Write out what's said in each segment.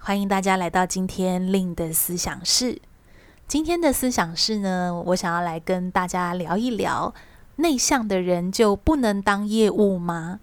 欢迎大家来到今天令的思想室。今天的思想室呢，我想要来跟大家聊一聊：内向的人就不能当业务吗？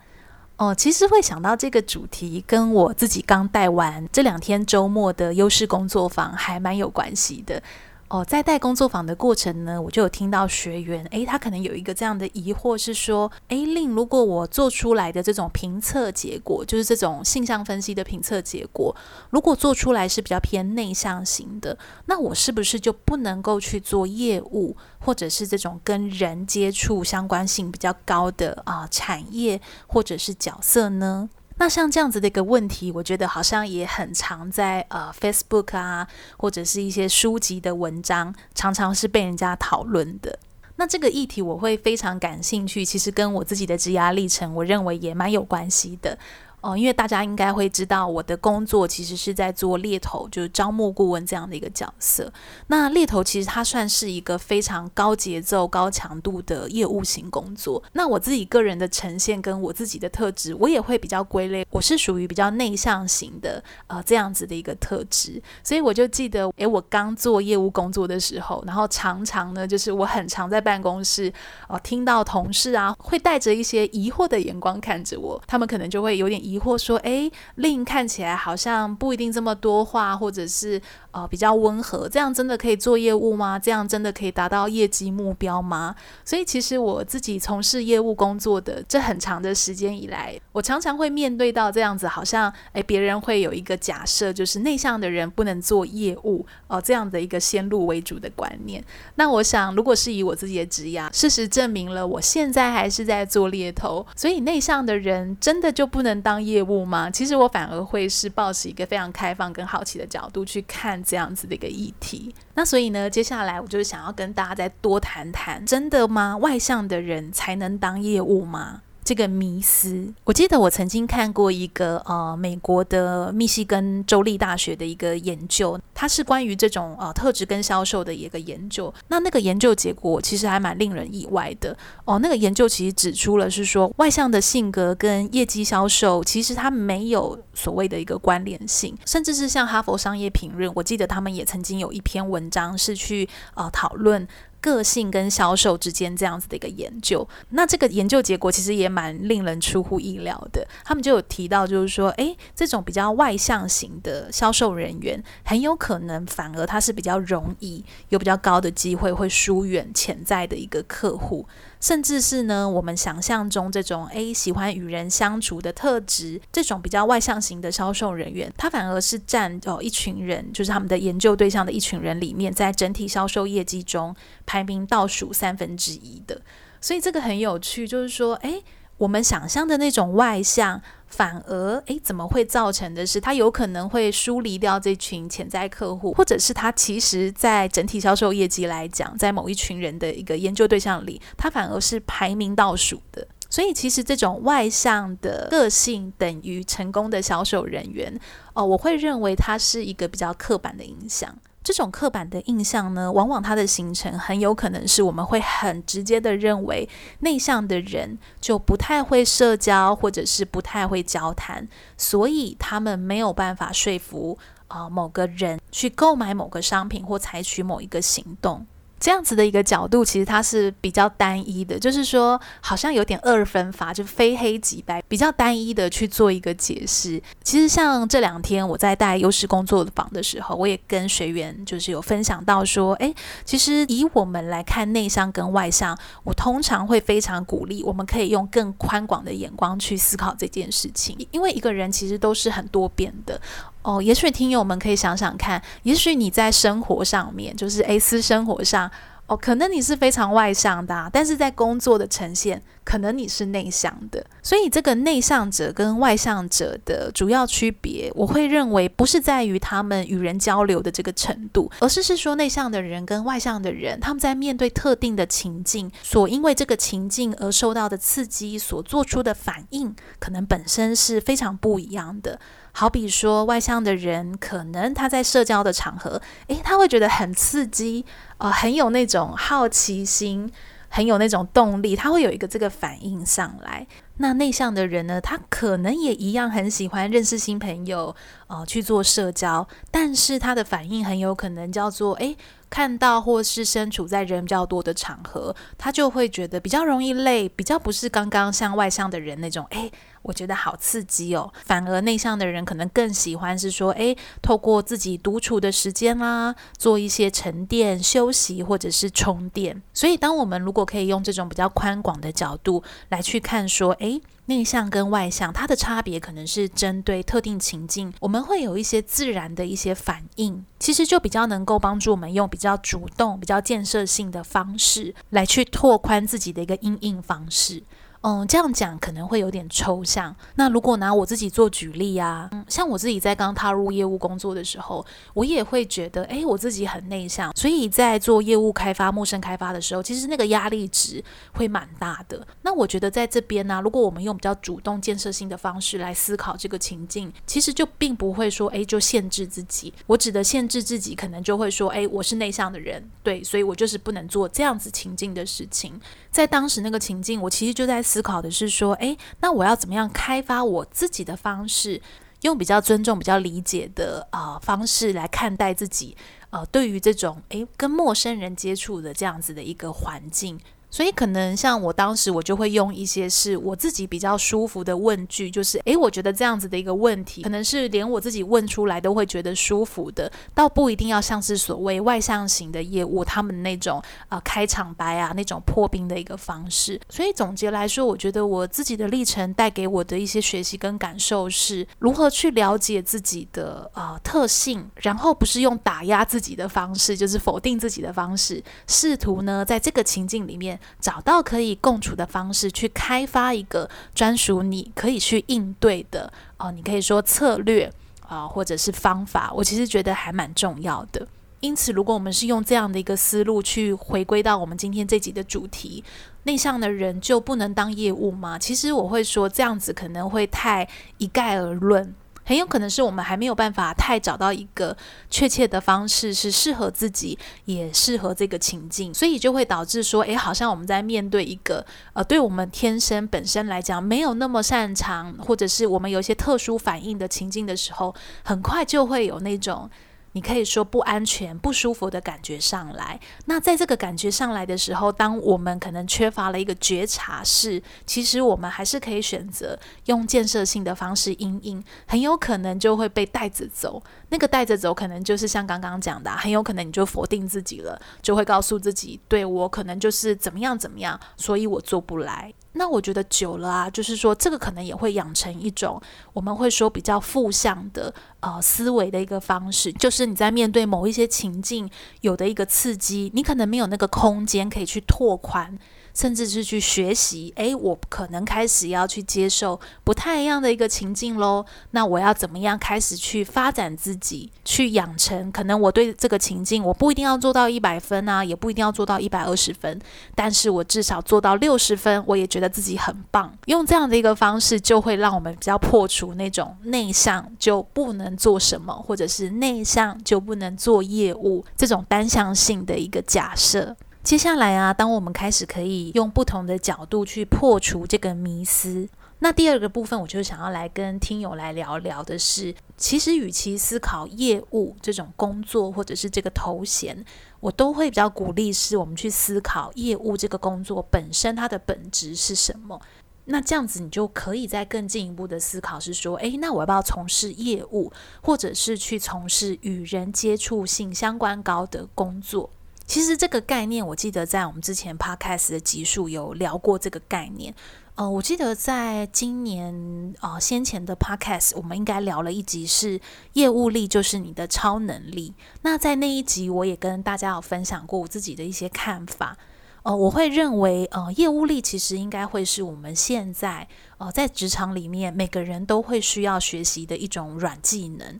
哦，其实会想到这个主题，跟我自己刚带完这两天周末的优势工作坊还蛮有关系的。哦，在带工作坊的过程呢，我就有听到学员，诶，他可能有一个这样的疑惑是说，诶令如果我做出来的这种评测结果，就是这种性向分析的评测结果，如果做出来是比较偏内向型的，那我是不是就不能够去做业务，或者是这种跟人接触相关性比较高的啊、产业或者是角色呢？那像这样子的一个问题，我觉得好像也很常在呃 Facebook 啊，或者是一些书籍的文章，常常是被人家讨论的。那这个议题我会非常感兴趣，其实跟我自己的职涯历程，我认为也蛮有关系的。哦，因为大家应该会知道，我的工作其实是在做猎头，就是招募顾问这样的一个角色。那猎头其实它算是一个非常高节奏、高强度的业务型工作。那我自己个人的呈现跟我自己的特质，我也会比较归类，我是属于比较内向型的，呃，这样子的一个特质。所以我就记得，诶，我刚做业务工作的时候，然后常常呢，就是我很常在办公室，哦、听到同事啊，会带着一些疑惑的眼光看着我，他们可能就会有点疑。疑惑说：“诶令看起来好像不一定这么多话，或者是呃比较温和，这样真的可以做业务吗？这样真的可以达到业绩目标吗？”所以，其实我自己从事业务工作的这很长的时间以来，我常常会面对到这样子，好像诶别人会有一个假设，就是内向的人不能做业务哦、这样的一个先入为主的观念。那我想，如果是以我自己的职业，事实证明了，我现在还是在做猎头，所以内向的人真的就不能当业务吗？其实我反而会是抱持一个非常开放跟好奇的角度去看这样子的一个议题。那所以呢，接下来我就是想要跟大家再多谈谈，真的吗？外向的人才能当业务吗？这个迷思，我记得我曾经看过一个呃美国的密西根州立大学的一个研究，它是关于这种呃特质跟销售的一个研究。那那个研究结果其实还蛮令人意外的哦。那个研究其实指出了是说，外向的性格跟业绩销售其实它没有所谓的一个关联性，甚至是像哈佛商业评论，我记得他们也曾经有一篇文章是去呃讨论。个性跟销售之间这样子的一个研究，那这个研究结果其实也蛮令人出乎意料的。他们就有提到，就是说，诶，这种比较外向型的销售人员，很有可能反而他是比较容易有比较高的机会会疏远潜在的一个客户。甚至是呢，我们想象中这种诶喜欢与人相处的特质，这种比较外向型的销售人员，他反而是占哦一群人，就是他们的研究对象的一群人里面，在整体销售业绩中排名倒数三分之一的。所以这个很有趣，就是说，诶。我们想象的那种外向，反而诶，怎么会造成的是他有可能会疏离掉这群潜在客户，或者是他其实在整体销售业绩来讲，在某一群人的一个研究对象里，他反而是排名倒数的。所以，其实这种外向的个性等于成功的销售人员哦，我会认为它是一个比较刻板的印象。这种刻板的印象呢，往往它的形成很有可能是我们会很直接的认为内向的人就不太会社交，或者是不太会交谈，所以他们没有办法说服啊、某个人去购买某个商品或采取某一个行动。这样子的一个角度，其实它是比较单一的，就是说好像有点二分法，就非黑即白，比较单一的去做一个解释。其实像这两天我在带优势工作坊的时候，我也跟学员就是有分享到说，诶，其实以我们来看内向跟外向，我通常会非常鼓励，我们可以用更宽广的眼光去思考这件事情，因为一个人其实都是很多变的。哦，也许听友们可以想想看，也许你在生活上面，就是诶，私生活上，哦，可能你是非常外向的啊，但是在工作的呈现，可能你是内向的。所以这个内向者跟外向者的主要区别，我会认为不是在于他们与人交流的这个程度，而是是说内向的人跟外向的人，他们在面对特定的情境，所因为这个情境而受到的刺激所做出的反应，可能本身是非常不一样的。好比说，外向的人可能他在社交的场合，诶，他会觉得很刺激，呃，很有那种好奇心，很有那种动力，他会有一个这个反应上来。那内向的人呢，他可能也一样很喜欢认识新朋友，呃，去做社交，但是他的反应很有可能叫做，诶，看到或是身处在人比较多的场合，他就会觉得比较容易累，比较不是刚刚像外向的人那种，诶。我觉得好刺激哦，反而内向的人可能更喜欢是说，诶，透过自己独处的时间啦，做一些沉淀、休息或者是充电。所以，当我们如果可以用这种比较宽广的角度来去看，说，诶内向跟外向它的差别可能是针对特定情境，我们会有一些自然的一些反应，其实就比较能够帮助我们用比较主动、比较建设性的方式来去拓宽自己的一个因应方式。嗯，这样讲可能会有点抽象。那如果拿我自己做举例啊，嗯，像我自己在刚踏入业务工作的时候，我也会觉得，诶，我自己很内向，所以在做业务开发、陌生开发的时候，其实那个压力值会蛮大的。那我觉得在这边呢，如果我们用比较主动、建设性的方式来思考这个情境，其实就并不会说，诶，就限制自己。我指的限制自己，可能就会说，诶，我是内向的人，对，所以我就是不能做这样子情境的事情。在当时那个情境，我其实就在思考的是说，诶，那我要怎么样开发我自己的方式，用比较尊重、比较理解的啊、方式来看待自己，呃，对于这种诶跟陌生人接触的这样子的一个环境。所以可能像我当时，我就会用一些是我自己比较舒服的问句，就是诶，我觉得这样子的一个问题，可能是连我自己问出来都会觉得舒服的，倒不一定要像是所谓外向型的业务他们那种呃开场白啊那种破冰的一个方式。所以总结来说，我觉得我自己的历程带给我的一些学习跟感受是，如何去了解自己的呃特性，然后不是用打压自己的方式，就是否定自己的方式，试图呢在这个情境里面。找到可以共处的方式，去开发一个专属你可以去应对的哦、你可以说策略啊、或者是方法，我其实觉得还蛮重要的。因此，如果我们是用这样的一个思路去回归到我们今天这集的主题，内向的人就不能当业务吗？其实我会说这样子可能会太一概而论。很有可能是我们还没有办法太找到一个确切的方式，是适合自己，也适合这个情境，所以就会导致说，诶，好像我们在面对一个呃，对我们天生本身来讲没有那么擅长，或者是我们有一些特殊反应的情境的时候，很快就会有那种。你可以说不安全、不舒服的感觉上来。那在这个感觉上来的时候，当我们可能缺乏了一个觉察，是其实我们还是可以选择用建设性的方式因应，很有可能就会被带着走。那个带着走，可能就是像刚刚讲的，很有可能你就否定自己了，就会告诉自己，对，我可能就是怎么样怎么样，所以我做不来。那我觉得久了啊，就是说这个可能也会养成一种我们会说比较负向的呃思维的一个方式，就是你在面对某一些情境有的一个刺激，你可能没有那个空间可以去拓宽。甚至是去学习，诶，我可能开始要去接受不太一样的一个情境喽。那我要怎么样开始去发展自己，去养成？可能我对这个情境，我不一定要做到一百分啊，也不一定要做到一百二十分，但是我至少做到六十分，我也觉得自己很棒。用这样的一个方式，就会让我们比较破除那种内向就不能做什么，或者是内向就不能做业务这种单向性的一个假设。接下来啊，当我们开始可以用不同的角度去破除这个迷思，那第二个部分，我就想要来跟听友来聊聊的是，其实与其思考业务这种工作或者是这个头衔，我都会比较鼓励是我们去思考业务这个工作本身它的本质是什么。那这样子你就可以再更进一步的思考是说，诶，那我要不要从事业务，或者是去从事与人接触性相关高的工作？其实这个概念，我记得在我们之前 podcast 的集数有聊过这个概念。呃，我记得在今年呃先前的 podcast，我们应该聊了一集是业务力就是你的超能力。那在那一集，我也跟大家有分享过我自己的一些看法。呃，我会认为，呃，业务力其实应该会是我们现在呃在职场里面每个人都会需要学习的一种软技能。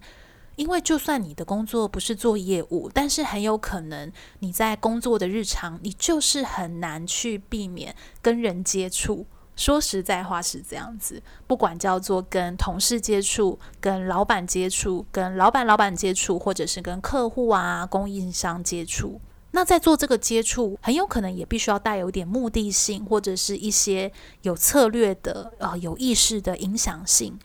因为就算你的工作不是做业务，但是很有可能你在工作的日常，你就是很难去避免跟人接触。说实在话是这样子，不管叫做跟同事接触、跟老板接触、跟老板老板接触，或者是跟客户啊、供应商接触，那在做这个接触，很有可能也必须要带有一点目的性，或者是一些有策略的、呃有意识的影响性。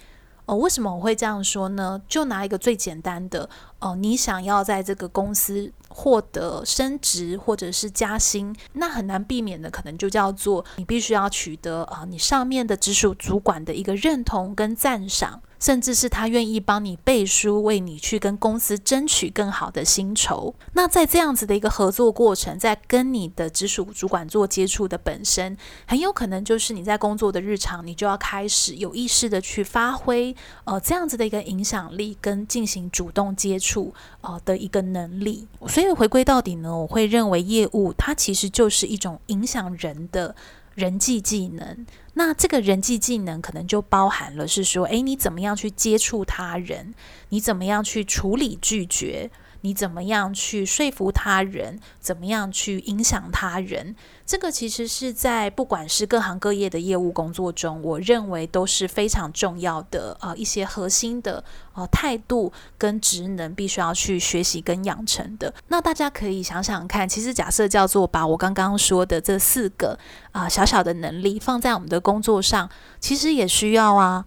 哦，为什么我会这样说呢？就拿一个最简单的，哦，你想要在这个公司获得升职或者是加薪，那很难避免的，可能就叫做你必须要取得啊，你上面的直属主管的一个认同跟赞赏。甚至是他愿意帮你背书，为你去跟公司争取更好的薪酬。那在这样子的一个合作过程，在跟你的直属主管做接触的本身，很有可能就是你在工作的日常，你就要开始有意识的去发挥呃这样子的一个影响力，跟进行主动接触呃的一个能力。所以回归到底呢，我会认为业务它其实就是一种影响人的。人际技能，那这个人际技能可能就包含了是说，诶，你怎么样去接触他人？你怎么样去处理拒绝？你怎么样去说服他人？怎么样去影响他人？这个其实是在不管是各行各业的业务工作中，我认为都是非常重要的呃一些核心的呃态度跟职能，必须要去学习跟养成的。那大家可以想想看，其实假设叫做把我刚刚说的这四个啊、小小的能力放在我们的工作上，其实也需要啊。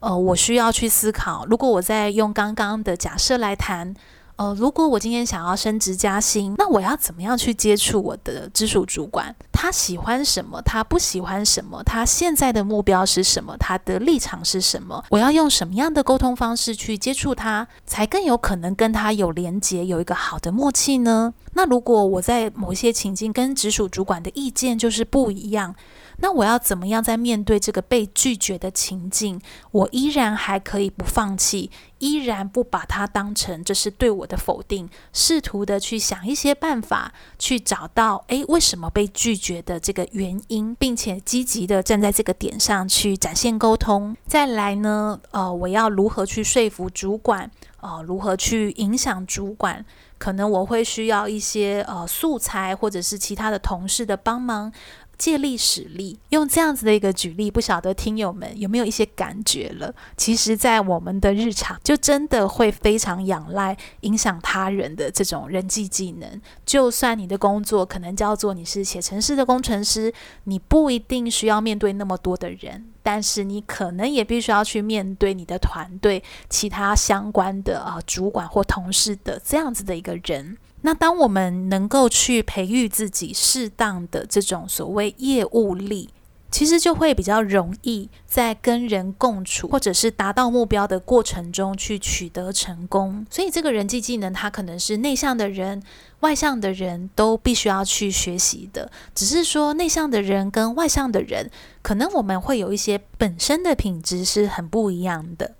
呃，我需要去思考，如果我在用刚刚的假设来谈。呃，如果我今天想要升职加薪，那我要怎么样去接触我的直属主管？他喜欢什么？他不喜欢什么？他现在的目标是什么？他的立场是什么？我要用什么样的沟通方式去接触他，才更有可能跟他有连结，有一个好的默契呢？那如果我在某些情境跟直属主管的意见就是不一样，那我要怎么样在面对这个被拒绝的情境，我依然还可以不放弃，依然不把它当成这是对我的否定，试图的去想一些办法，去找到诶，为什么被拒绝的这个原因，并且积极的站在这个点上去展现沟通。再来呢，呃，我要如何去说服主管？呃，如何去影响主管？可能我会需要一些呃素材，或者是其他的同事的帮忙。借力使力，用这样子的一个举例，不晓得听友们有没有一些感觉了？其实，在我们的日常，就真的会非常仰赖影响他人的这种人际技能。就算你的工作可能叫做你是写程式的工程师，你不一定需要面对那么多的人，但是你可能也必须要去面对你的团队、其他相关的啊主管或同事的这样子的一个人。那当我们能够去培育自己适当的这种所谓业务力，其实就会比较容易在跟人共处或者是达到目标的过程中去取得成功。所以这个人际技能，它可能是内向的人、外向的人都必须要去学习的。只是说内向的人跟外向的人，可能我们会有一些本身的品质是很不一样的。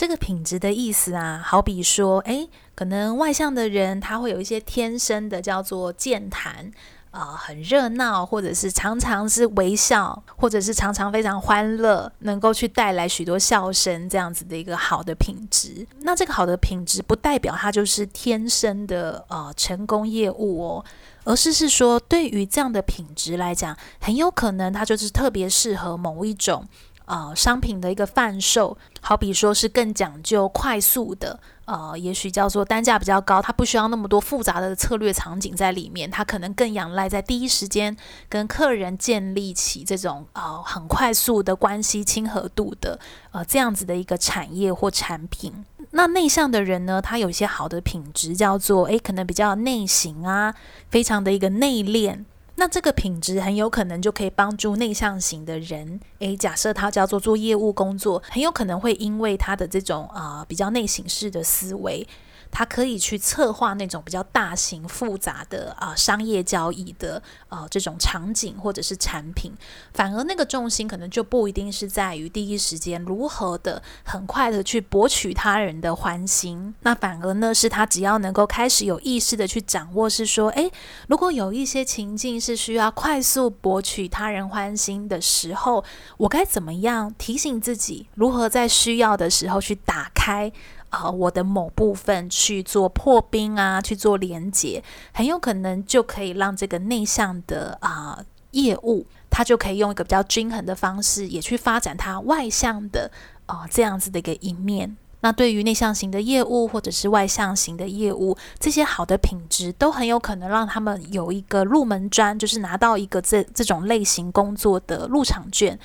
这个品质的意思啊，好比说，诶，可能外向的人他会有一些天生的叫做健谈，啊、很热闹，或者是常常是微笑，或者是常常非常欢乐，能够去带来许多笑声，这样子的一个好的品质。那这个好的品质不代表他就是天生的呃成功业务哦，而是是说对于这样的品质来讲，很有可能他就是特别适合某一种。呃，商品的一个贩售，好比说是更讲究快速的，呃，也许叫做单价比较高，它不需要那么多复杂的策略场景在里面，它可能更仰赖在第一时间跟客人建立起这种呃很快速的关系亲和度的呃这样子的一个产业或产品。那内向的人呢，他有一些好的品质，叫做诶，可能比较内型啊，非常的一个内敛。那这个品质很有可能就可以帮助内向型的人，诶，假设他叫做做业务工作，很有可能会因为他的这种啊、比较内省式的思维，他可以去策划那种比较大型复杂的啊、商业交易的呃这种场景或者是产品，反而那个重心可能就不一定是在于第一时间如何的很快的去博取他人的欢心，那反而呢是他只要能够开始有意识的去掌握，是说，诶，如果有一些情境是需要快速博取他人欢心的时候，我该怎么样提醒自己，如何在需要的时候去打开。啊、呃，我的某部分去做破冰啊，去做连接，很有可能就可以让这个内向的啊、业务，它就可以用一个比较均衡的方式，也去发展它外向的啊、这样子的一个一面。那对于内向型的业务或者是外向型的业务，这些好的品质都很有可能让他们有一个入门砖，就是拿到一个这这种类型工作的入场券。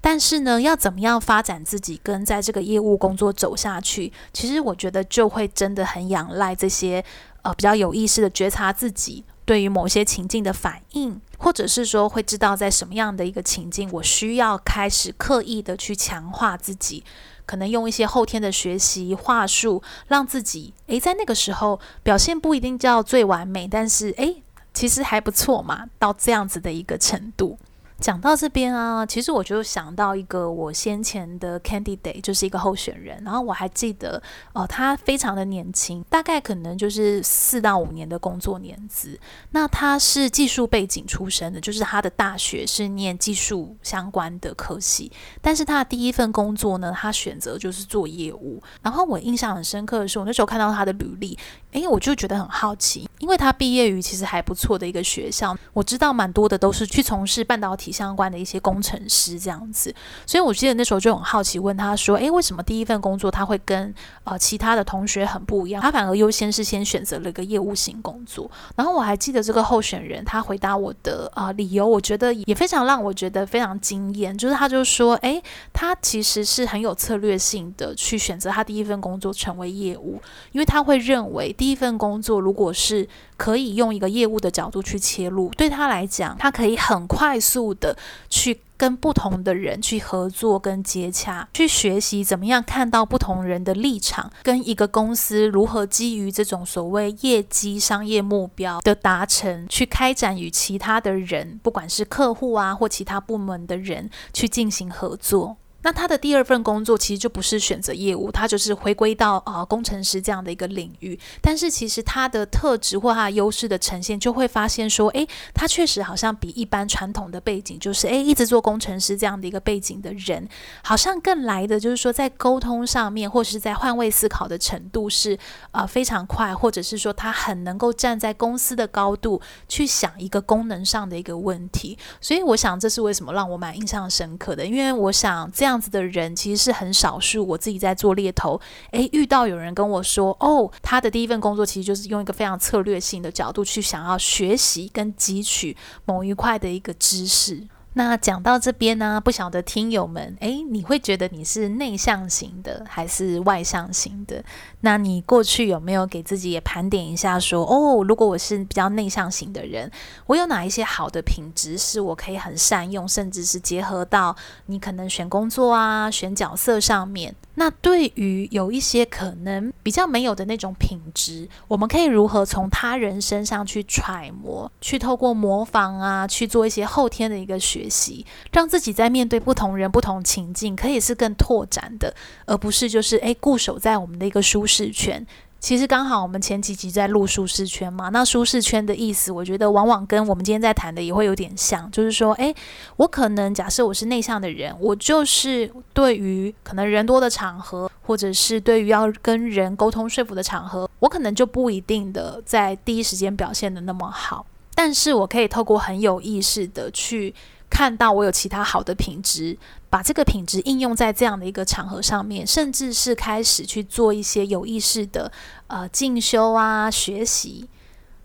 但是呢，要怎么样发展自己，跟在这个业务工作走下去，其实我觉得就会真的很仰赖这些呃比较有意识的觉察自己对于某些情境的反应，或者是说会知道在什么样的一个情境，我需要开始刻意的去强化自己，可能用一些后天的学习话术，让自己诶在那个时候表现不一定叫最完美，但是诶其实还不错嘛，到这样子的一个程度。讲到这边啊，其实我就想到一个我先前的 candidate，就是一个候选人。然后我还记得，哦、他非常的年轻，大概可能就是四到五年的工作年资。那他是技术背景出身的，就是他的大学是念技术相关的科系。但是他的第一份工作呢，他选择就是做业务。然后我印象很深刻的是，我那时候看到他的履历，诶，我就觉得很好奇，因为他毕业于其实还不错的一个学校。我知道蛮多的都是去从事半导体。相关的一些工程师这样子，所以我记得那时候就很好奇，问他说：“诶，为什么第一份工作他会跟呃其他的同学很不一样？他反而优先是先选择了一个业务型工作。”然后我还记得这个候选人他回答我的啊、理由，我觉得也非常让我觉得非常惊艳，就是他就说：“诶，他其实是很有策略性的去选择他第一份工作成为业务，因为他会认为第一份工作如果是可以用一个业务的角度去切入，对他来讲，他可以很快速的去跟不同的人去合作跟接洽，去学习怎么样看到不同人的立场，跟一个公司如何基于这种所谓业绩商业目标的达成，去开展与其他的人，不管是客户啊或其他部门的人去进行合作。那他的第二份工作其实就不是选择业务，他就是回归到呃工程师这样的一个领域。但是其实他的特质或他优势的呈现，就会发现说，诶，他确实好像比一般传统的背景，就是诶一直做工程师这样的一个背景的人，好像更来的就是说在沟通上面，或是在换位思考的程度是呃非常快，或者是说他很能够站在公司的高度去想一个功能上的一个问题。所以我想这是为什么让我蛮印象深刻的，因为我想这样。这样子的人其实是很少数。我自己在做猎头，诶，遇到有人跟我说，哦，他的第一份工作其实就是用一个非常策略性的角度去想要学习跟汲取某一块的一个知识。那讲到这边呢，不晓得听友们，诶，你会觉得你是内向型的还是外向型的？那你过去有没有给自己也盘点一下，说，哦，如果我是比较内向型的人，我有哪一些好的品质是我可以很善用，甚至是结合到你可能选工作啊、选角色上面？那对于有一些可能比较没有的那种品质，我们可以如何从他人身上去揣摩，去透过模仿啊，去做一些后天的一个学习，让自己在面对不同人、不同情境，可以是更拓展的，而不是就是诶固守在我们的一个舒适圈。其实刚好我们前几集在录舒适圈嘛，那舒适圈的意思，我觉得往往跟我们今天在谈的也会有点像，就是说，诶，我可能假设我是内向的人，我就是对于可能人多的场合，或者是对于要跟人沟通说服的场合，我可能就不一定的在第一时间表现得那么好，但是我可以透过很有意识的去。看到我有其他好的品质，把这个品质应用在这样的一个场合上面，甚至是开始去做一些有意识的呃进修啊学习。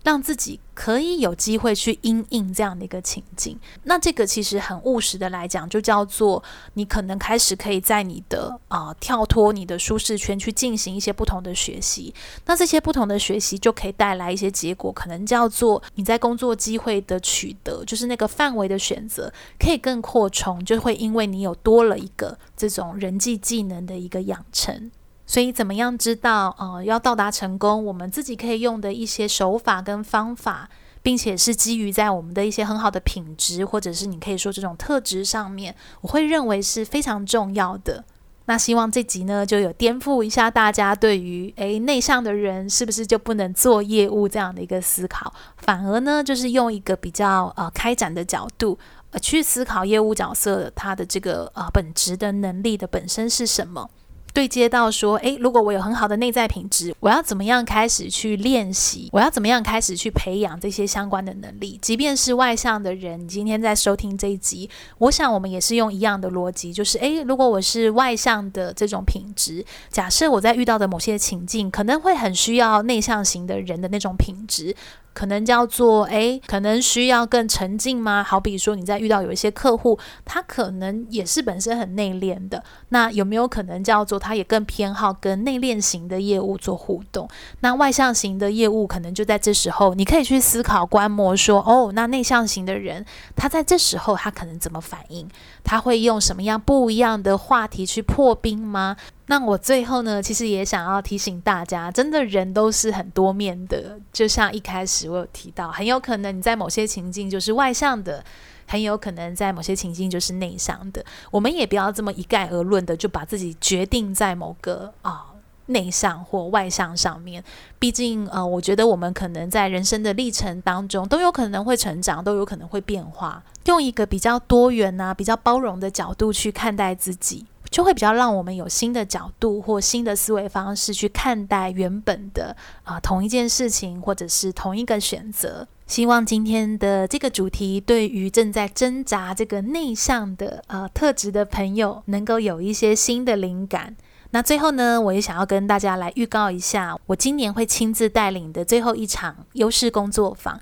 让自己可以有机会去因应这样的一个情境，那这个其实很务实的来讲，就叫做你可能开始可以在你的啊、跳脱你的舒适圈去进行一些不同的学习，那这些不同的学习就可以带来一些结果，可能叫做你在工作机会的取得，就是那个范围的选择可以更扩充，就会因为你有多了一个这种人际技能的一个养成。所以，怎么样知道呃要到达成功，我们自己可以用的一些手法跟方法，并且是基于在我们的一些很好的品质，或者是你可以说这种特质上面，我会认为是非常重要的。那希望这集呢，就有颠覆一下大家对于诶内向的人是不是就不能做业务这样的一个思考，反而呢，就是用一个比较呃开展的角度呃去思考业务角色它的这个呃本质的能力的本身是什么。对接到说，诶，如果我有很好的内在品质，我要怎么样开始去练习？我要怎么样开始去培养这些相关的能力？即便是外向的人，今天在收听这一集，我想我们也是用一样的逻辑，就是，诶，如果我是外向的这种品质，假设我在遇到的某些情境，可能会很需要内向型的人的那种品质。可能叫做诶，可能需要更沉静吗？好比说你在遇到有一些客户，他可能也是本身很内敛的，那有没有可能叫做他也更偏好跟内敛型的业务做互动？那外向型的业务可能就在这时候，你可以去思考观摩说，哦，那内向型的人他在这时候他可能怎么反应？他会用什么样不一样的话题去破冰吗？那我最后呢，其实也想要提醒大家，真的人都是很多面的。就像一开始我有提到，很有可能你在某些情境就是外向的，很有可能在某些情境就是内向的。我们也不要这么一概而论的，就把自己决定在某个啊、内向或外向上面。毕竟呃，我觉得我们可能在人生的历程当中都有可能会成长，都有可能会变化。用一个比较多元啊、比较包容的角度去看待自己。就会比较让我们有新的角度或新的思维方式去看待原本的啊、同一件事情或者是同一个选择。希望今天的这个主题对于正在挣扎这个内向的呃特质的朋友能够有一些新的灵感。那最后呢，我也想要跟大家来预告一下，我今年会亲自带领的最后一场优势工作坊。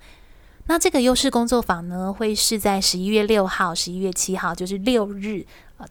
那这个优势工作坊呢，会是在十一月六号、十一月七号，就是六日。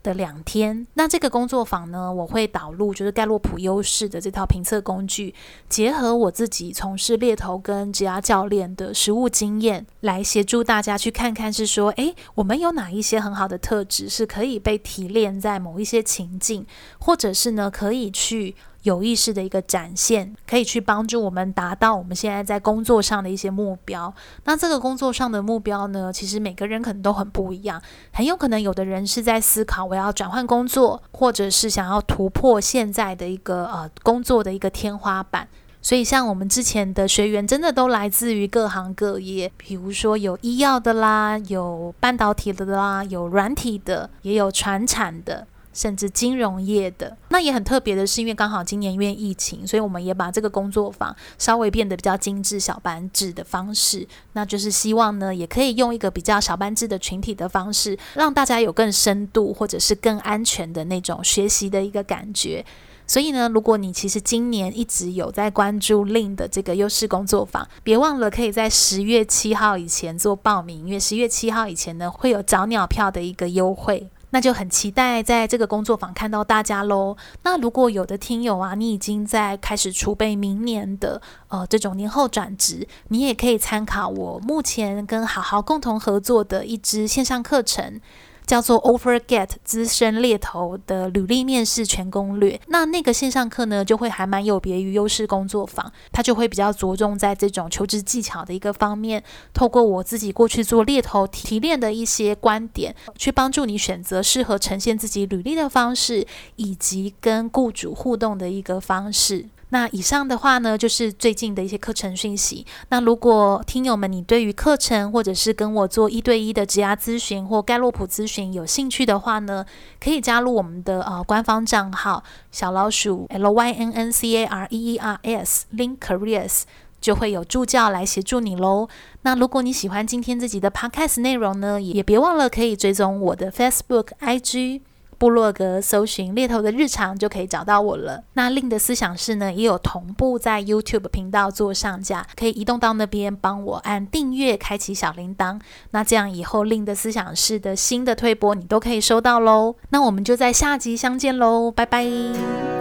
的两天，那这个工作坊呢，我会导入就是盖洛普优势的这套评测工具，结合我自己从事猎头跟职业教练的实务经验，来协助大家去看看是说，诶，我们有哪一些很好的特质是可以被提炼在某一些情境，或者是呢，可以去。有意识的一个展现，可以去帮助我们达到我们现在在工作上的一些目标。那这个工作上的目标呢，其实每个人可能都很不一样，很有可能有的人是在思考我要转换工作，或者是想要突破现在的一个呃工作的一个天花板。所以像我们之前的学员，真的都来自于各行各业，比如说有医药的啦，有半导体的啦，有软体的，也有传产的。甚至金融业的，那也很特别的是，因为刚好今年因为疫情，所以我们也把这个工作坊稍微变得比较精致小班制的方式，那就是希望呢，也可以用一个比较小班制的群体的方式，让大家有更深度或者是更安全的那种学习的一个感觉。所以呢，如果你其实今年一直有在关注 Lin 的这个优势工作坊，别忘了可以在十月七号以前做报名，因为十月七号以前呢，会有早鸟票的一个优惠。那就很期待在这个工作坊看到大家喽。那如果有的听友啊，你已经在开始储备明年的呃这种年后转职，你也可以参考我目前跟好好共同合作的一支线上课程。叫做 OfferGet 资深猎头的履历面试全攻略。那那个线上课呢，就会还蛮有别于优势工作坊，它就会比较着重在这种求职技巧的一个方面，透过我自己过去做猎头提炼的一些观点，去帮助你选择适合呈现自己履历的方式，以及跟雇主互动的一个方式。那以上的话呢，就是最近的一些课程讯息。那如果听友们你对于课程或者是跟我做一对一的职涯咨询或盖洛普咨询有兴趣的话呢，可以加入我们的呃官方账号小老鼠 l y n n c a r e e r s link Careers，就会有助教来协助你喽。那如果你喜欢今天这集的 Podcast 内容呢，也别忘了可以追踪我的 Facebook、IG。部落格搜寻猎头的日常就可以找到我了。那令的思想室呢，也有同步在 YouTube 频道做上架，可以移动到那边帮我按订阅，开启小铃铛。那这样以后令的思想室的新的推播你都可以收到喽。那我们就在下集相见喽，拜拜。